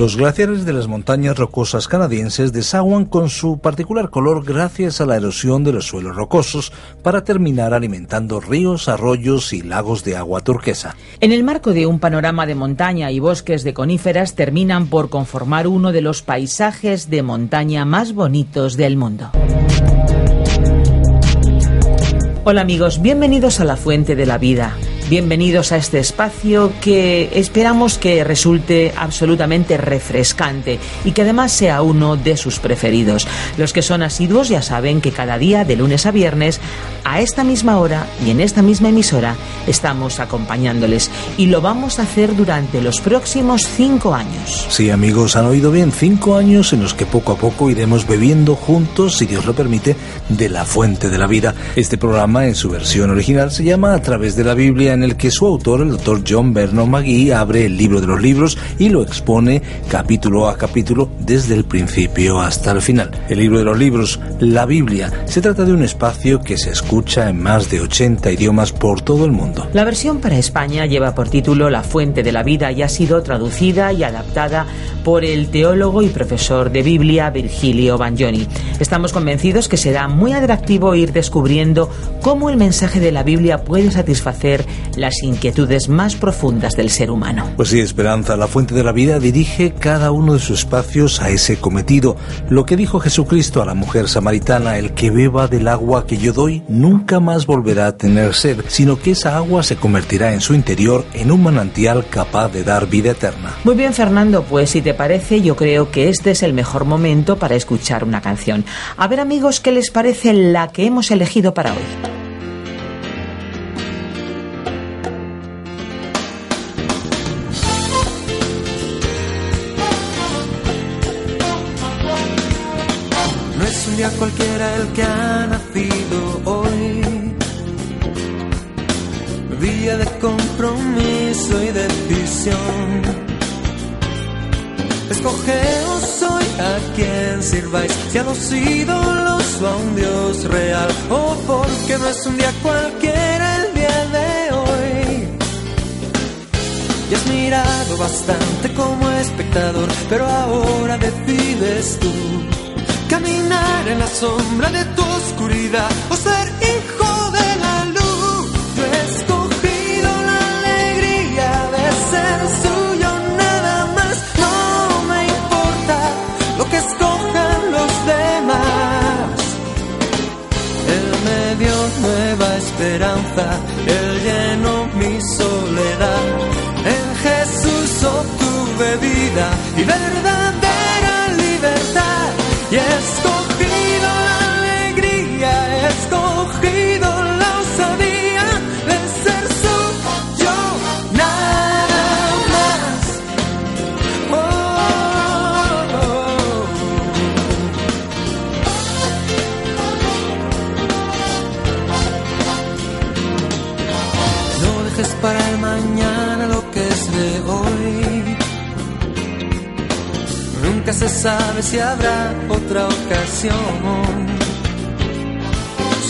Los glaciares de las montañas rocosas canadienses desaguan con su particular color gracias a la erosión de los suelos rocosos para terminar alimentando ríos, arroyos y lagos de agua turquesa. En el marco de un panorama de montaña y bosques de coníferas terminan por conformar uno de los paisajes de montaña más bonitos del mundo. Hola amigos, bienvenidos a la Fuente de la Vida. Bienvenidos a este espacio que esperamos que resulte absolutamente refrescante y que además sea uno de sus preferidos. Los que son asiduos ya saben que cada día, de lunes a viernes, a esta misma hora y en esta misma emisora, estamos acompañándoles y lo vamos a hacer durante los próximos cinco años. Sí, amigos, han oído bien, cinco años en los que poco a poco iremos bebiendo juntos, si Dios lo permite, de la fuente de la vida. Este programa en su versión original se llama A través de la Biblia en el que su autor, el doctor John Vernon McGee, abre el libro de los libros y lo expone capítulo a capítulo desde el principio hasta el final. El libro de los libros, la Biblia, se trata de un espacio que se escucha en más de 80 idiomas por todo el mundo. La versión para España lleva por título La fuente de la vida y ha sido traducida y adaptada por el teólogo y profesor de Biblia Virgilio Bagnoni. Estamos convencidos que será muy atractivo ir descubriendo cómo el mensaje de la Biblia puede satisfacer las inquietudes más profundas del ser humano. Pues sí, Esperanza, la fuente de la vida dirige cada uno de sus espacios a ese cometido. Lo que dijo Jesucristo a la mujer samaritana, el que beba del agua que yo doy, nunca más volverá a tener sed, sino que esa agua se convertirá en su interior en un manantial capaz de dar vida eterna. Muy bien, Fernando, pues si te parece, yo creo que este es el mejor momento para escuchar una canción. A ver, amigos, ¿qué les parece la que hemos elegido para hoy? Que ha nacido hoy. Día de compromiso y decisión. Escogeos hoy a quien sirváis, si a los ídolos o a un Dios real, o porque no es un día cualquiera el día de hoy. Y has mirado bastante como espectador, pero ahora decides tú caminar en la sombra de tu oscuridad o ser hijo de la luz. Yo he escogido la alegría de ser suyo nada más. No me importa lo que escojan los demás. Él me dio nueva esperanza, él llenó mi soledad. En Jesús obtuve vida y verdadera si habrá otra ocasión.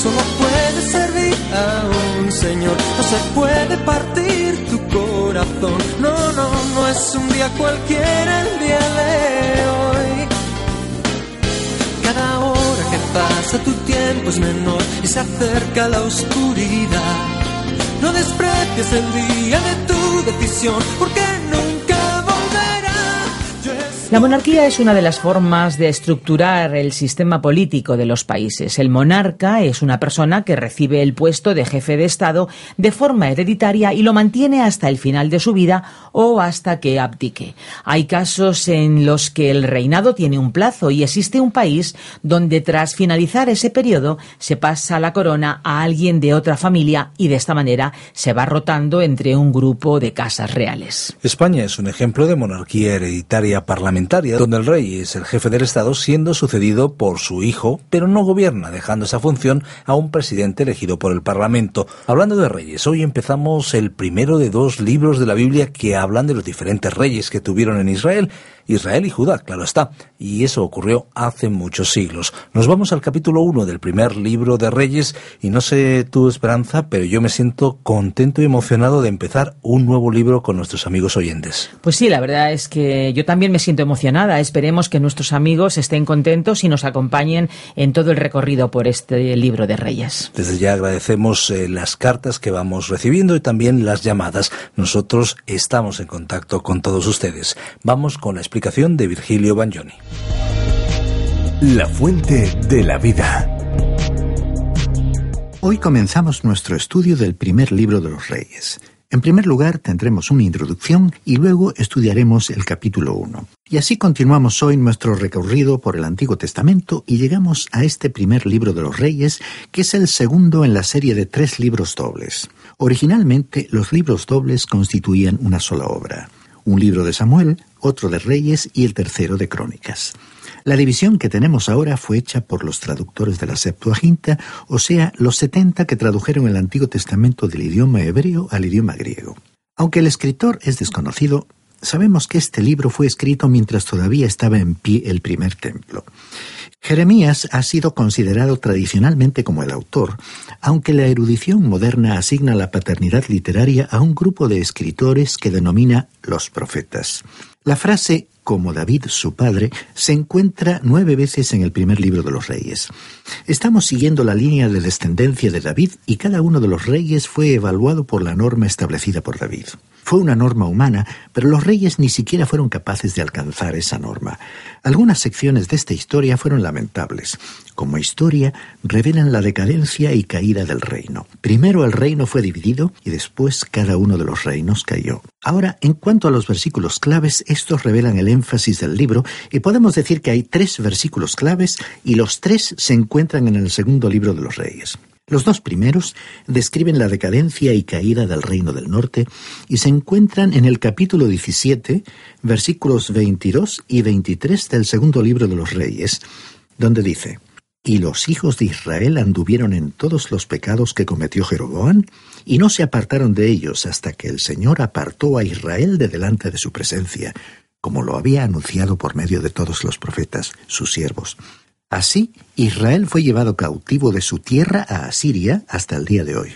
Solo puede servir a un Señor, no se puede partir tu corazón. No, no, no es un día cualquiera el día de hoy. Cada hora que pasa tu tiempo es menor y se acerca la oscuridad. No desprecies el día de tu decisión, porque La monarquía es una de las formas de estructurar el sistema político de los países. El monarca es una persona que recibe el puesto de jefe de Estado de forma hereditaria y lo mantiene hasta el final de su vida o hasta que abdique. Hay casos en los que el reinado tiene un plazo y existe un país donde tras finalizar ese periodo se pasa la corona a alguien de otra familia y de esta manera se va rotando entre un grupo de casas reales. España es un ejemplo de monarquía hereditaria parlamentaria donde el rey es el jefe del Estado siendo sucedido por su hijo, pero no gobierna, dejando esa función a un presidente elegido por el Parlamento. Hablando de reyes, hoy empezamos el primero de dos libros de la Biblia que hablan de los diferentes reyes que tuvieron en Israel Israel y Judá, claro está, y eso ocurrió hace muchos siglos. Nos vamos al capítulo 1 del primer libro de Reyes y no sé tu esperanza, pero yo me siento contento y emocionado de empezar un nuevo libro con nuestros amigos oyentes. Pues sí, la verdad es que yo también me siento emocionada. Esperemos que nuestros amigos estén contentos y nos acompañen en todo el recorrido por este libro de Reyes. Desde ya agradecemos eh, las cartas que vamos recibiendo y también las llamadas. Nosotros estamos en contacto con todos ustedes. Vamos con la explicación de Virgilio Bagnoni. La fuente de la vida. Hoy comenzamos nuestro estudio del primer libro de los reyes. En primer lugar tendremos una introducción y luego estudiaremos el capítulo 1. Y así continuamos hoy nuestro recorrido por el Antiguo Testamento y llegamos a este primer libro de los reyes, que es el segundo en la serie de tres libros dobles. Originalmente los libros dobles constituían una sola obra un libro de Samuel, otro de Reyes y el tercero de Crónicas. La división que tenemos ahora fue hecha por los traductores de la Septuaginta, o sea, los setenta que tradujeron el Antiguo Testamento del idioma hebreo al idioma griego. Aunque el escritor es desconocido, sabemos que este libro fue escrito mientras todavía estaba en pie el primer templo. Jeremías ha sido considerado tradicionalmente como el autor, aunque la erudición moderna asigna la paternidad literaria a un grupo de escritores que denomina los profetas. La frase como David su padre se encuentra nueve veces en el primer libro de los reyes. Estamos siguiendo la línea de descendencia de David y cada uno de los reyes fue evaluado por la norma establecida por David. Fue una norma humana, pero los reyes ni siquiera fueron capaces de alcanzar esa norma. Algunas secciones de esta historia fueron lamentables. Como historia, revelan la decadencia y caída del reino. Primero el reino fue dividido y después cada uno de los reinos cayó. Ahora, en cuanto a los versículos claves, estos revelan el énfasis del libro y podemos decir que hay tres versículos claves y los tres se encuentran en el segundo libro de los reyes. Los dos primeros describen la decadencia y caída del reino del norte y se encuentran en el capítulo 17, versículos 22 y 23 del segundo libro de los reyes, donde dice, Y los hijos de Israel anduvieron en todos los pecados que cometió Jeroboam, y no se apartaron de ellos hasta que el Señor apartó a Israel de delante de su presencia, como lo había anunciado por medio de todos los profetas, sus siervos. Así, Israel fue llevado cautivo de su tierra a Asiria hasta el día de hoy.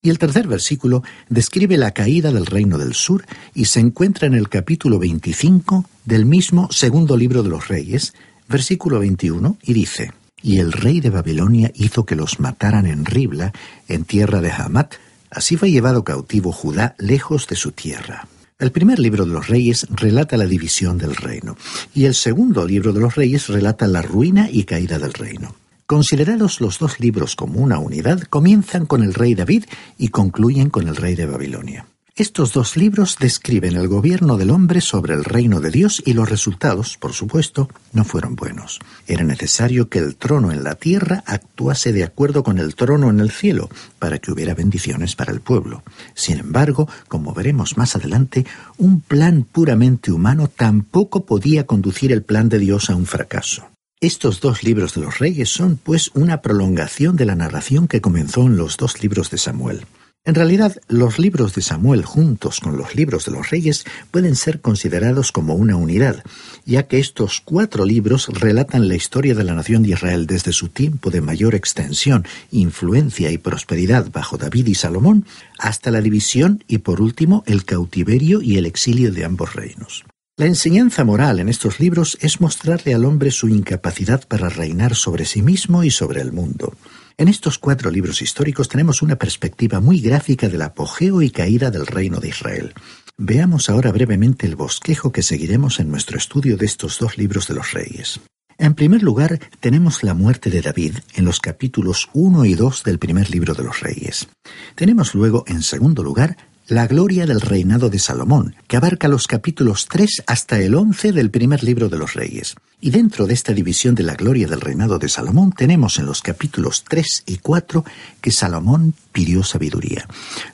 Y el tercer versículo describe la caída del reino del sur y se encuentra en el capítulo 25 del mismo segundo libro de los reyes, versículo 21, y dice, Y el rey de Babilonia hizo que los mataran en Ribla, en tierra de Hamat, así fue llevado cautivo Judá lejos de su tierra. El primer libro de los reyes relata la división del reino y el segundo libro de los reyes relata la ruina y caída del reino. Considerados los dos libros como una unidad, comienzan con el rey David y concluyen con el rey de Babilonia. Estos dos libros describen el gobierno del hombre sobre el reino de Dios y los resultados, por supuesto, no fueron buenos. Era necesario que el trono en la tierra actuase de acuerdo con el trono en el cielo, para que hubiera bendiciones para el pueblo. Sin embargo, como veremos más adelante, un plan puramente humano tampoco podía conducir el plan de Dios a un fracaso. Estos dos libros de los reyes son, pues, una prolongación de la narración que comenzó en los dos libros de Samuel. En realidad, los libros de Samuel juntos con los libros de los reyes pueden ser considerados como una unidad, ya que estos cuatro libros relatan la historia de la nación de Israel desde su tiempo de mayor extensión, influencia y prosperidad bajo David y Salomón, hasta la división y por último el cautiverio y el exilio de ambos reinos. La enseñanza moral en estos libros es mostrarle al hombre su incapacidad para reinar sobre sí mismo y sobre el mundo. En estos cuatro libros históricos tenemos una perspectiva muy gráfica del apogeo y caída del reino de Israel. Veamos ahora brevemente el bosquejo que seguiremos en nuestro estudio de estos dos libros de los reyes. En primer lugar, tenemos la muerte de David en los capítulos 1 y 2 del primer libro de los reyes. Tenemos luego, en segundo lugar, la gloria del reinado de Salomón, que abarca los capítulos 3 hasta el 11 del primer libro de los reyes. Y dentro de esta división de la gloria del reinado de Salomón tenemos en los capítulos 3 y 4 que Salomón pidió sabiduría.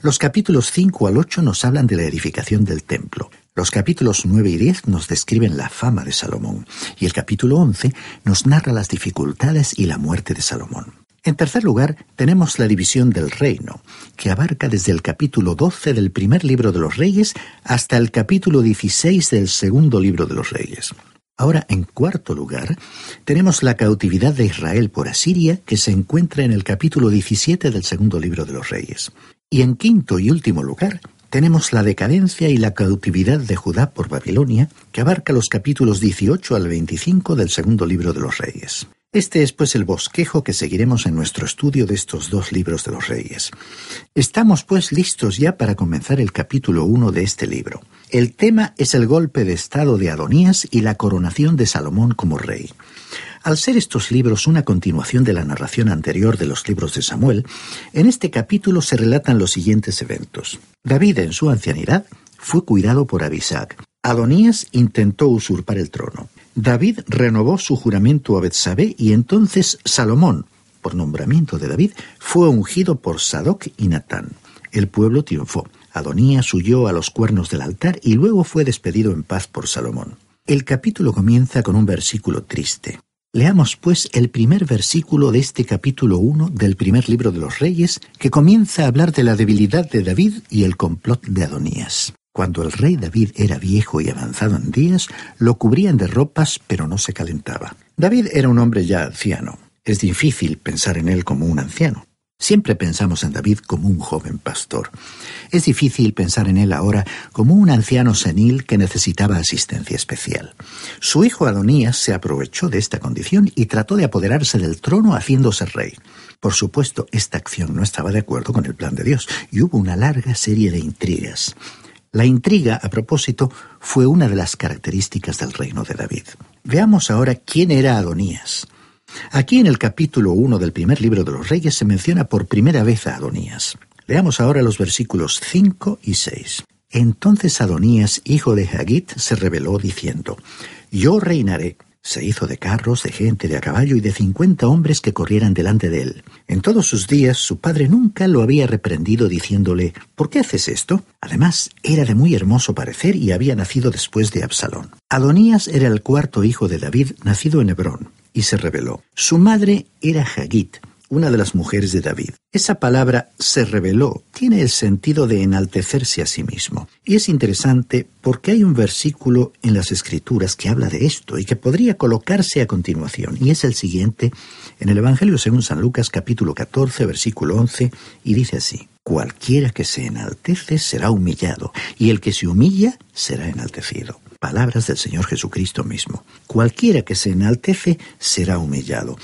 Los capítulos 5 al 8 nos hablan de la edificación del templo. Los capítulos 9 y 10 nos describen la fama de Salomón y el capítulo 11 nos narra las dificultades y la muerte de Salomón. En tercer lugar, tenemos la división del reino, que abarca desde el capítulo 12 del primer libro de los reyes hasta el capítulo 16 del segundo libro de los reyes. Ahora, en cuarto lugar, tenemos la cautividad de Israel por Asiria, que se encuentra en el capítulo 17 del segundo libro de los reyes. Y en quinto y último lugar, tenemos la decadencia y la cautividad de Judá por Babilonia, que abarca los capítulos 18 al 25 del segundo libro de los reyes. Este es pues el bosquejo que seguiremos en nuestro estudio de estos dos libros de los reyes. Estamos pues listos ya para comenzar el capítulo 1 de este libro. El tema es el golpe de estado de Adonías y la coronación de Salomón como rey. Al ser estos libros una continuación de la narración anterior de los libros de Samuel, en este capítulo se relatan los siguientes eventos. David en su ancianidad fue cuidado por Abisac. Adonías intentó usurpar el trono. David renovó su juramento a Betsabé y entonces Salomón, por nombramiento de David, fue ungido por Sadoc y Natán. El pueblo triunfó. Adonías huyó a los cuernos del altar y luego fue despedido en paz por Salomón. El capítulo comienza con un versículo triste. Leamos pues el primer versículo de este capítulo 1 del primer libro de los reyes, que comienza a hablar de la debilidad de David y el complot de Adonías. Cuando el rey David era viejo y avanzado en días, lo cubrían de ropas, pero no se calentaba. David era un hombre ya anciano. Es difícil pensar en él como un anciano. Siempre pensamos en David como un joven pastor. Es difícil pensar en él ahora como un anciano senil que necesitaba asistencia especial. Su hijo Adonías se aprovechó de esta condición y trató de apoderarse del trono haciéndose rey. Por supuesto, esta acción no estaba de acuerdo con el plan de Dios y hubo una larga serie de intrigas. La intriga, a propósito, fue una de las características del reino de David. Veamos ahora quién era Adonías. Aquí en el capítulo 1 del primer libro de los reyes se menciona por primera vez a Adonías. Leamos ahora los versículos 5 y 6. Entonces Adonías, hijo de Hagit, se rebeló diciendo, Yo reinaré se hizo de carros, de gente, de a caballo y de cincuenta hombres que corrieran delante de él. En todos sus días su padre nunca lo había reprendido diciéndole ¿Por qué haces esto? Además, era de muy hermoso parecer y había nacido después de Absalón. Adonías era el cuarto hijo de David, nacido en Hebrón, y se rebeló. Su madre era Hagit, una de las mujeres de David. Esa palabra se reveló tiene el sentido de enaltecerse a sí mismo. Y es interesante porque hay un versículo en las Escrituras que habla de esto y que podría colocarse a continuación. Y es el siguiente en el Evangelio según San Lucas capítulo 14 versículo 11 y dice así. Cualquiera que se enaltece será humillado y el que se humilla será enaltecido palabras del Señor Jesucristo mismo. Cualquiera que se enaltece será humillado.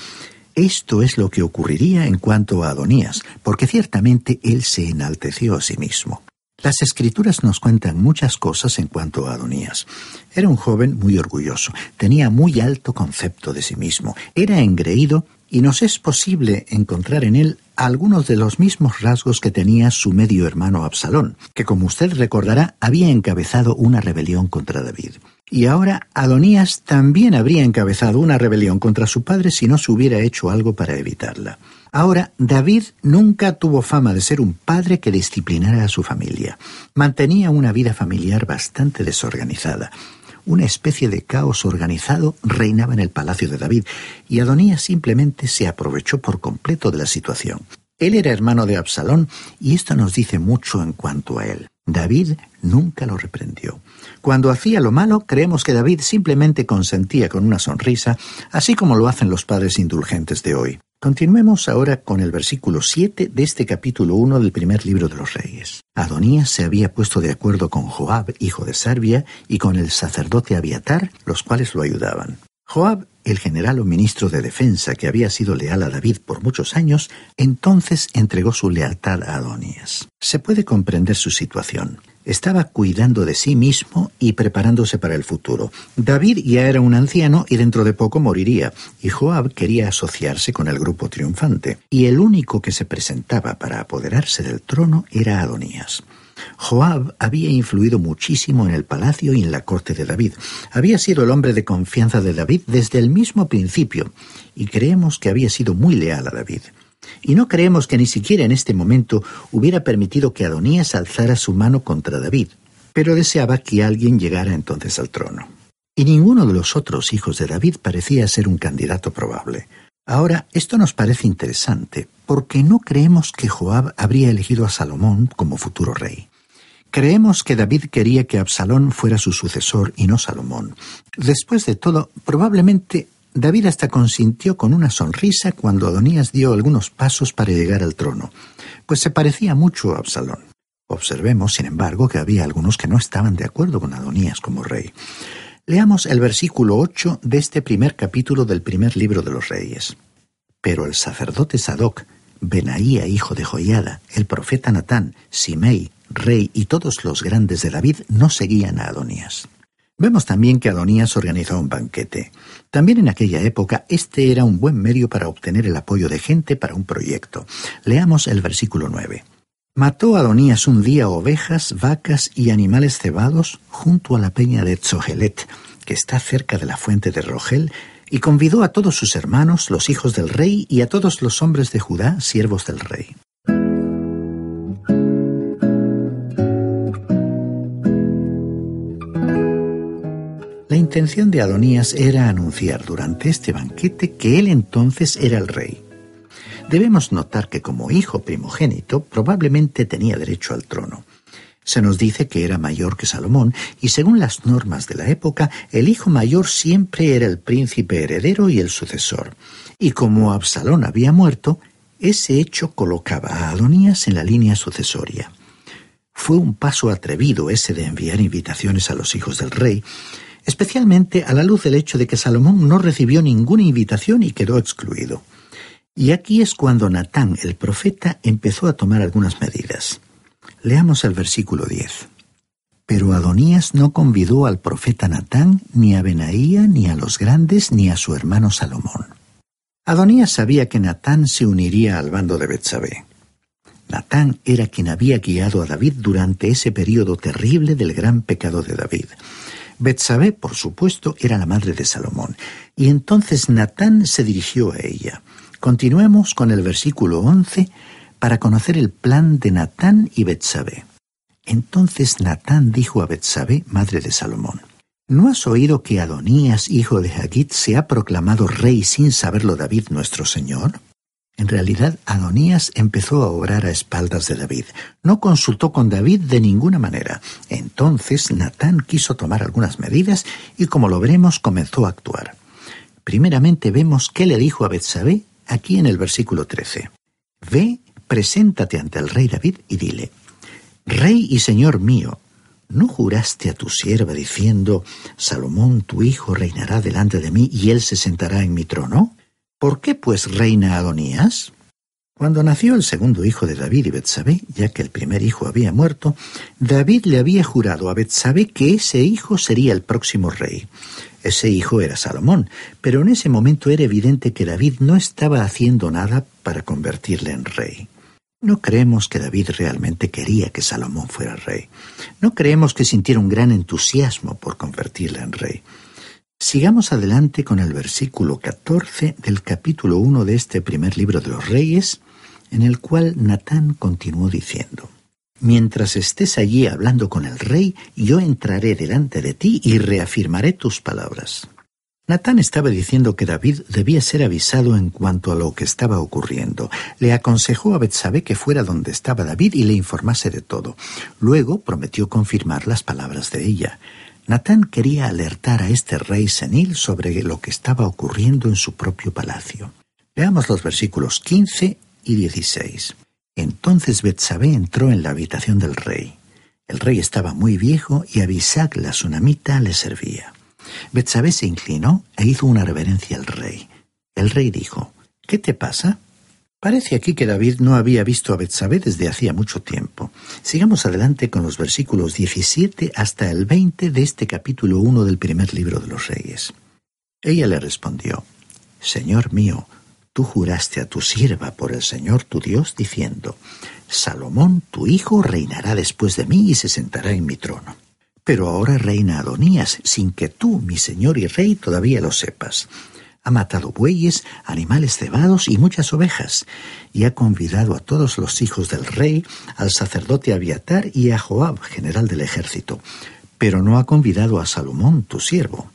Esto es lo que ocurriría en cuanto a Adonías, porque ciertamente él se enalteció a sí mismo. Las escrituras nos cuentan muchas cosas en cuanto a Adonías. Era un joven muy orgulloso, tenía muy alto concepto de sí mismo, era engreído y nos es posible encontrar en él algunos de los mismos rasgos que tenía su medio hermano Absalón, que como usted recordará había encabezado una rebelión contra David. Y ahora Adonías también habría encabezado una rebelión contra su padre si no se hubiera hecho algo para evitarla. Ahora, David nunca tuvo fama de ser un padre que disciplinara a su familia. Mantenía una vida familiar bastante desorganizada. Una especie de caos organizado reinaba en el palacio de David, y Adonías simplemente se aprovechó por completo de la situación. Él era hermano de Absalón, y esto nos dice mucho en cuanto a él. David nunca lo reprendió. Cuando hacía lo malo, creemos que David simplemente consentía con una sonrisa, así como lo hacen los padres indulgentes de hoy. Continuemos ahora con el versículo 7 de este capítulo 1 del primer libro de los reyes. Adonías se había puesto de acuerdo con Joab, hijo de Sarbia, y con el sacerdote Abiatar, los cuales lo ayudaban. Joab, el general o ministro de defensa que había sido leal a David por muchos años, entonces entregó su lealtad a Adonías. Se puede comprender su situación. Estaba cuidando de sí mismo y preparándose para el futuro. David ya era un anciano y dentro de poco moriría, y Joab quería asociarse con el grupo triunfante, y el único que se presentaba para apoderarse del trono era Adonías. Joab había influido muchísimo en el palacio y en la corte de David. Había sido el hombre de confianza de David desde el mismo principio, y creemos que había sido muy leal a David. Y no creemos que ni siquiera en este momento hubiera permitido que Adonías alzara su mano contra David, pero deseaba que alguien llegara entonces al trono. Y ninguno de los otros hijos de David parecía ser un candidato probable. Ahora, esto nos parece interesante, porque no creemos que Joab habría elegido a Salomón como futuro rey. Creemos que David quería que Absalón fuera su sucesor y no Salomón. Después de todo, probablemente David hasta consintió con una sonrisa cuando Adonías dio algunos pasos para llegar al trono, pues se parecía mucho a Absalón. Observemos, sin embargo, que había algunos que no estaban de acuerdo con Adonías como rey. Leamos el versículo 8 de este primer capítulo del primer libro de los reyes. Pero el sacerdote Sadoc, Benaía, hijo de Joiada, el profeta Natán, Simei, rey y todos los grandes de David no seguían a Adonías. Vemos también que Adonías organizó un banquete. También en aquella época este era un buen medio para obtener el apoyo de gente para un proyecto. Leamos el versículo 9. Mató Adonías un día ovejas, vacas y animales cebados junto a la peña de Tzohelet, que está cerca de la fuente de Rogel, y convidó a todos sus hermanos, los hijos del rey, y a todos los hombres de Judá, siervos del rey. Intención de Adonías era anunciar durante este banquete que él entonces era el rey. Debemos notar que como hijo primogénito probablemente tenía derecho al trono. Se nos dice que era mayor que Salomón, y según las normas de la época, el hijo mayor siempre era el príncipe heredero y el sucesor. Y como Absalón había muerto, ese hecho colocaba a Adonías en la línea sucesoria. Fue un paso atrevido ese de enviar invitaciones a los hijos del rey, especialmente a la luz del hecho de que Salomón no recibió ninguna invitación y quedó excluido. Y aquí es cuando Natán, el profeta, empezó a tomar algunas medidas. Leamos el versículo 10. Pero Adonías no convidó al profeta Natán, ni a Benaía, ni a los grandes, ni a su hermano Salomón. Adonías sabía que Natán se uniría al bando de Betsabé. Natán era quien había guiado a David durante ese periodo terrible del gran pecado de David. Betsabé, por supuesto, era la madre de Salomón, y entonces Natán se dirigió a ella. Continuemos con el versículo 11 para conocer el plan de Natán y Betsabé. Entonces Natán dijo a Betsabé, madre de Salomón, ¿No has oído que Adonías, hijo de Hagit, se ha proclamado rey sin saberlo David nuestro Señor? En realidad, Adonías empezó a obrar a espaldas de David. No consultó con David de ninguna manera. Entonces Natán quiso tomar algunas medidas y, como lo veremos, comenzó a actuar. Primeramente vemos qué le dijo a Betsabé aquí en el versículo 13. Ve, preséntate ante el rey David y dile, Rey y Señor mío, ¿no juraste a tu sierva diciendo, Salomón tu hijo reinará delante de mí y él se sentará en mi trono? ¿Por qué pues reina Adonías? Cuando nació el segundo hijo de David y Betsabé, ya que el primer hijo había muerto, David le había jurado a Betsabé que ese hijo sería el próximo rey. Ese hijo era Salomón, pero en ese momento era evidente que David no estaba haciendo nada para convertirle en rey. No creemos que David realmente quería que Salomón fuera rey. No creemos que sintiera un gran entusiasmo por convertirle en rey. Sigamos adelante con el versículo 14 del capítulo 1 de este primer libro de los Reyes, en el cual Natán continuó diciendo, Mientras estés allí hablando con el rey, yo entraré delante de ti y reafirmaré tus palabras. Natán estaba diciendo que David debía ser avisado en cuanto a lo que estaba ocurriendo. Le aconsejó a Betsabé que fuera donde estaba David y le informase de todo. Luego prometió confirmar las palabras de ella. Natán quería alertar a este rey senil sobre lo que estaba ocurriendo en su propio palacio. Veamos los versículos 15 y 16. Entonces Betsabé entró en la habitación del rey. El rey estaba muy viejo y Abisag la sunamita le servía. Betsabé se inclinó e hizo una reverencia al rey. El rey dijo, ¿Qué te pasa? Parece aquí que David no había visto a Betsabé desde hacía mucho tiempo. Sigamos adelante con los versículos 17 hasta el 20 de este capítulo 1 del primer libro de los Reyes. Ella le respondió, Señor mío, tú juraste a tu sierva por el Señor tu Dios, diciendo, Salomón, tu hijo, reinará después de mí y se sentará en mi trono. Pero ahora reina Adonías, sin que tú, mi señor y rey, todavía lo sepas ha matado bueyes, animales cebados y muchas ovejas, y ha convidado a todos los hijos del rey, al sacerdote Abiatar y a Joab, general del ejército, pero no ha convidado a Salomón, tu siervo.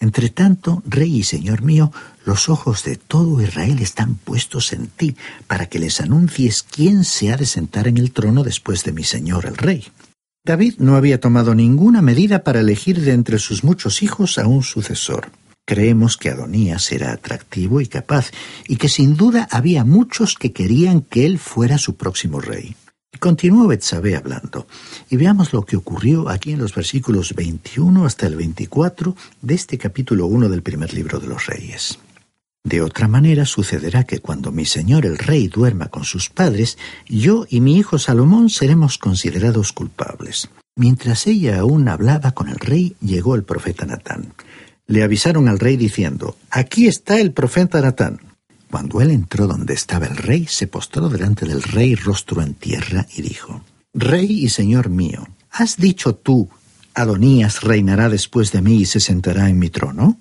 Entre tanto, rey y señor mío, los ojos de todo Israel están puestos en ti, para que les anuncies quién se ha de sentar en el trono después de mi señor el rey. David no había tomado ninguna medida para elegir de entre sus muchos hijos a un sucesor. Creemos que Adonías era atractivo y capaz, y que sin duda había muchos que querían que él fuera su próximo rey. Continuó Betsabé hablando, y veamos lo que ocurrió aquí en los versículos 21 hasta el 24 de este capítulo 1 del primer libro de los Reyes. De otra manera sucederá que cuando mi señor el rey duerma con sus padres, yo y mi hijo Salomón seremos considerados culpables. Mientras ella aún hablaba con el rey, llegó el profeta Natán le avisaron al rey diciendo, Aquí está el profeta Natán. Cuando él entró donde estaba el rey, se postró delante del rey rostro en tierra y dijo, Rey y señor mío, ¿has dicho tú, Adonías reinará después de mí y se sentará en mi trono?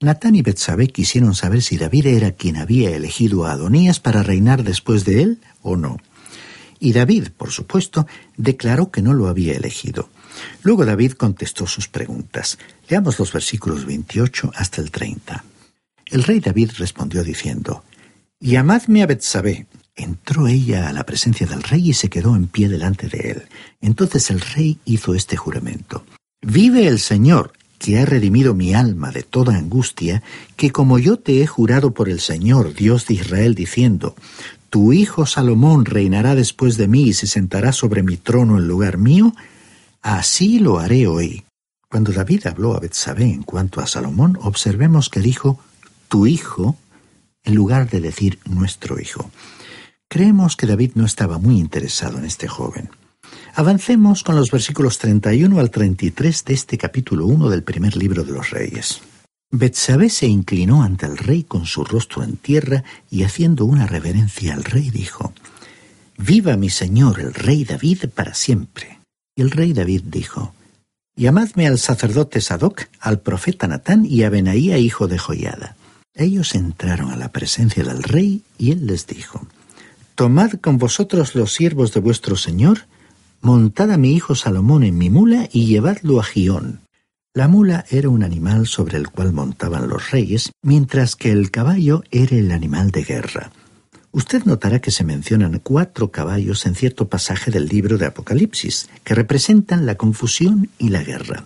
Natán y Betsabé quisieron saber si David era quien había elegido a Adonías para reinar después de él o no. Y David, por supuesto, declaró que no lo había elegido. Luego David contestó sus preguntas. Leamos los versículos 28 hasta el 30. El rey David respondió diciendo, Llamadme a Betsabé. Entró ella a la presencia del rey y se quedó en pie delante de él. Entonces el rey hizo este juramento. Vive el Señor, que ha redimido mi alma de toda angustia, que como yo te he jurado por el Señor, Dios de Israel, diciendo, Tu hijo Salomón reinará después de mí y se sentará sobre mi trono en lugar mío, Así lo haré hoy. Cuando David habló a Betsabé en cuanto a Salomón, observemos que dijo tu hijo en lugar de decir nuestro hijo. Creemos que David no estaba muy interesado en este joven. Avancemos con los versículos 31 al 33 de este capítulo 1 del primer libro de los Reyes. Betsabé se inclinó ante el rey con su rostro en tierra y haciendo una reverencia al rey dijo, Viva mi señor el rey David para siempre. Y el rey David dijo, Llamadme al sacerdote Sadoc, al profeta Natán y a Benaía, hijo de Joiada. Ellos entraron a la presencia del rey y él les dijo, Tomad con vosotros los siervos de vuestro señor, montad a mi hijo Salomón en mi mula y llevadlo a Gión. La mula era un animal sobre el cual montaban los reyes, mientras que el caballo era el animal de guerra. Usted notará que se mencionan cuatro caballos en cierto pasaje del libro de Apocalipsis, que representan la confusión y la guerra.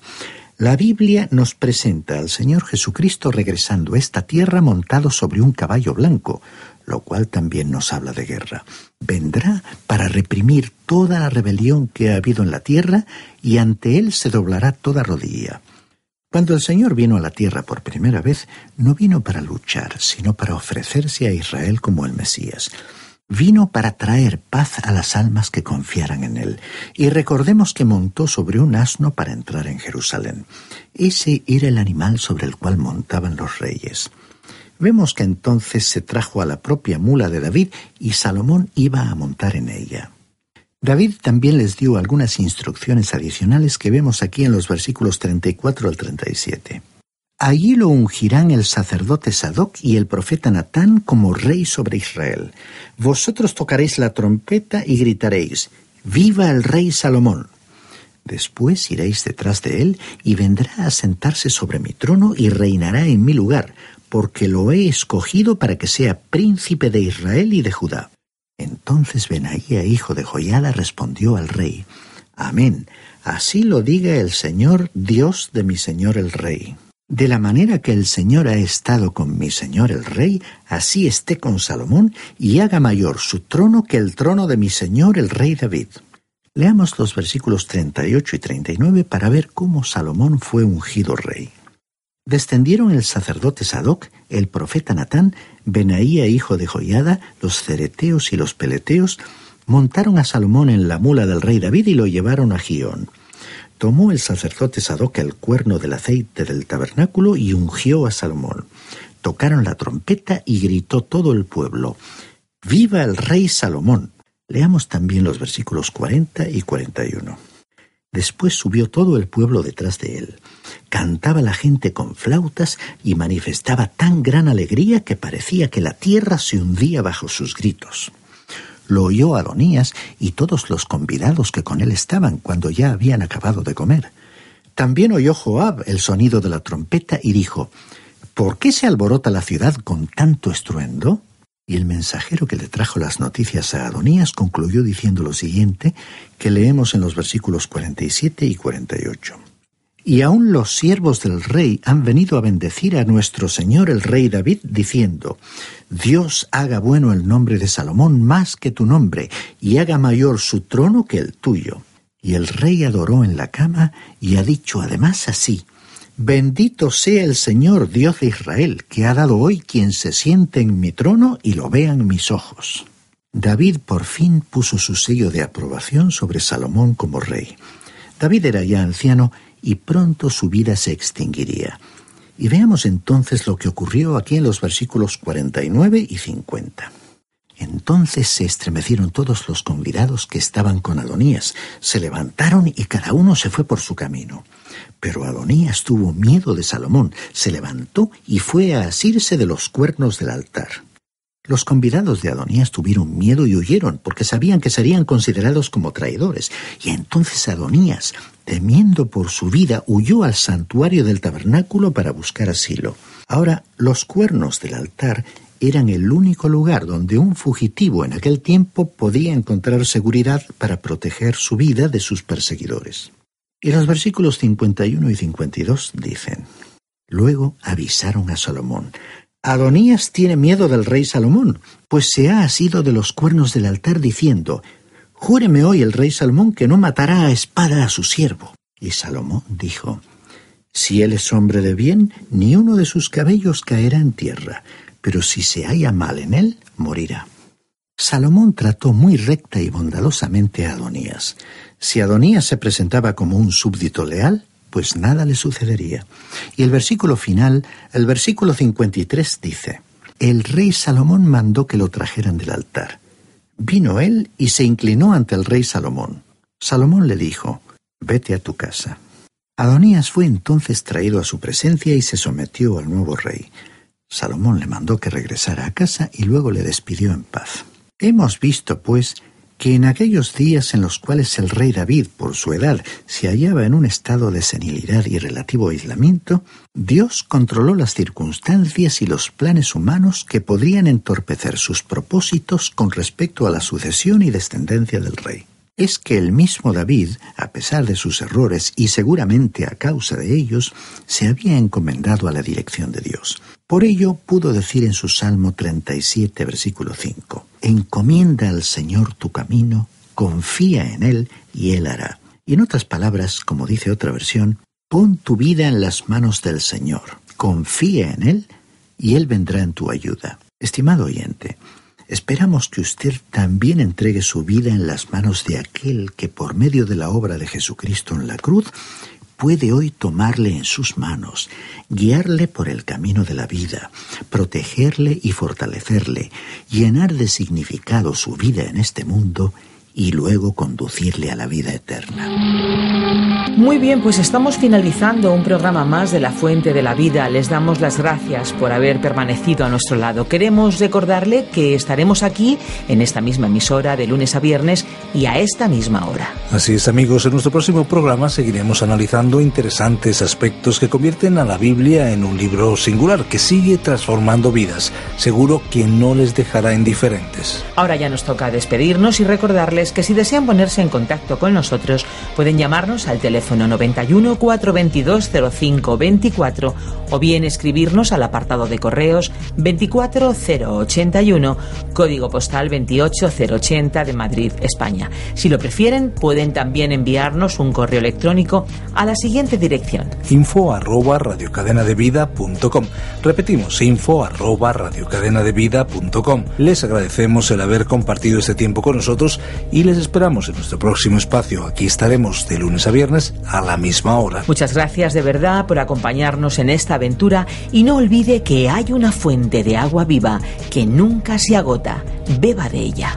La Biblia nos presenta al Señor Jesucristo regresando a esta tierra montado sobre un caballo blanco, lo cual también nos habla de guerra. Vendrá para reprimir toda la rebelión que ha habido en la tierra y ante él se doblará toda rodilla. Cuando el Señor vino a la tierra por primera vez, no vino para luchar, sino para ofrecerse a Israel como el Mesías. Vino para traer paz a las almas que confiaran en Él. Y recordemos que montó sobre un asno para entrar en Jerusalén. Ese era el animal sobre el cual montaban los reyes. Vemos que entonces se trajo a la propia mula de David y Salomón iba a montar en ella. David también les dio algunas instrucciones adicionales que vemos aquí en los versículos 34 al 37. Allí lo ungirán el sacerdote Sadoc y el profeta Natán como rey sobre Israel. Vosotros tocaréis la trompeta y gritaréis, ¡Viva el rey Salomón! Después iréis detrás de él y vendrá a sentarse sobre mi trono y reinará en mi lugar, porque lo he escogido para que sea príncipe de Israel y de Judá. Entonces Benaía, hijo de Joyada, respondió al rey, Amén, así lo diga el Señor, Dios de mi Señor el Rey. De la manera que el Señor ha estado con mi Señor el Rey, así esté con Salomón y haga mayor su trono que el trono de mi Señor el Rey David. Leamos los versículos 38 y 39 para ver cómo Salomón fue ungido rey. Descendieron el sacerdote Sadoc, el profeta Natán, Benaía hijo de Joiada, los cereteos y los peleteos, montaron a Salomón en la mula del rey David y lo llevaron a Gión. Tomó el sacerdote Sadoc el cuerno del aceite del tabernáculo y ungió a Salomón. Tocaron la trompeta y gritó todo el pueblo, ¡Viva el rey Salomón! Leamos también los versículos 40 y 41. Después subió todo el pueblo detrás de él. Cantaba la gente con flautas y manifestaba tan gran alegría que parecía que la tierra se hundía bajo sus gritos. Lo oyó Adonías y todos los convidados que con él estaban cuando ya habían acabado de comer. También oyó Joab el sonido de la trompeta y dijo, ¿Por qué se alborota la ciudad con tanto estruendo? Y el mensajero que le trajo las noticias a Adonías concluyó diciendo lo siguiente, que leemos en los versículos 47 y 48. Y aun los siervos del rey han venido a bendecir a nuestro señor el rey David, diciendo, Dios haga bueno el nombre de Salomón más que tu nombre, y haga mayor su trono que el tuyo. Y el rey adoró en la cama, y ha dicho además así, Bendito sea el Señor Dios de Israel, que ha dado hoy quien se siente en mi trono y lo vean mis ojos. David por fin puso su sello de aprobación sobre Salomón como rey. David era ya anciano y pronto su vida se extinguiría. Y veamos entonces lo que ocurrió aquí en los versículos 49 y 50. Entonces se estremecieron todos los convidados que estaban con Adonías, se levantaron y cada uno se fue por su camino. Pero Adonías tuvo miedo de Salomón, se levantó y fue a asirse de los cuernos del altar. Los convidados de Adonías tuvieron miedo y huyeron, porque sabían que serían considerados como traidores. Y entonces Adonías, temiendo por su vida, huyó al santuario del tabernáculo para buscar asilo. Ahora, los cuernos del altar eran el único lugar donde un fugitivo en aquel tiempo podía encontrar seguridad para proteger su vida de sus perseguidores. Y los versículos 51 y 52 dicen, Luego avisaron a Salomón, Adonías tiene miedo del rey Salomón, pues se ha asido de los cuernos del altar diciendo, Júreme hoy el rey Salomón que no matará a espada a su siervo. Y Salomón dijo, Si él es hombre de bien, ni uno de sus cabellos caerá en tierra, pero si se halla mal en él, morirá. Salomón trató muy recta y bondadosamente a Adonías. Si Adonías se presentaba como un súbdito leal, pues nada le sucedería. Y el versículo final, el versículo 53 dice, El rey Salomón mandó que lo trajeran del altar. Vino él y se inclinó ante el rey Salomón. Salomón le dijo, Vete a tu casa. Adonías fue entonces traído a su presencia y se sometió al nuevo rey. Salomón le mandó que regresara a casa y luego le despidió en paz. Hemos visto, pues, que en aquellos días en los cuales el rey David, por su edad, se hallaba en un estado de senilidad y relativo aislamiento, Dios controló las circunstancias y los planes humanos que podrían entorpecer sus propósitos con respecto a la sucesión y descendencia del rey. Es que el mismo David, a pesar de sus errores y seguramente a causa de ellos, se había encomendado a la dirección de Dios. Por ello pudo decir en su Salmo 37, versículo 5, Encomienda al Señor tu camino, confía en Él y Él hará. Y en otras palabras, como dice otra versión, pon tu vida en las manos del Señor, confía en Él y Él vendrá en tu ayuda. Estimado oyente, esperamos que usted también entregue su vida en las manos de aquel que por medio de la obra de Jesucristo en la cruz puede hoy tomarle en sus manos, guiarle por el camino de la vida, protegerle y fortalecerle, llenar de significado su vida en este mundo y luego conducirle a la vida eterna. Muy bien, pues estamos finalizando un programa más de La Fuente de la Vida. Les damos las gracias por haber permanecido a nuestro lado. Queremos recordarle que estaremos aquí en esta misma emisora de lunes a viernes y a esta misma hora. Así es, amigos, en nuestro próximo programa seguiremos analizando interesantes aspectos que convierten a la Biblia en un libro singular que sigue transformando vidas. Seguro que no les dejará indiferentes. Ahora ya nos toca despedirnos y recordarles recordarles que si desean ponerse en contacto con nosotros pueden llamarnos al teléfono 91 422 05 24 o bien escribirnos al apartado de correos 24081, código postal 28080 de Madrid, España. Si lo prefieren, pueden también enviarnos un correo electrónico a la siguiente dirección. info arroba radiocadenadevida.com Repetimos, info arroba radiocadenadevida.com Les agradecemos el haber compartido este tiempo con nosotros y les esperamos en nuestro próximo espacio. Aquí estaremos de lunes a viernes a la misma hora. Muchas gracias de verdad por acompañarnos en esta aventura y no olvide que hay una fuente de agua viva que nunca se agota. Beba de ella.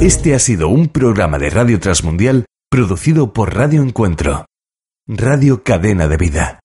Este ha sido un programa de Radio Transmundial producido por Radio Encuentro, Radio Cadena de Vida.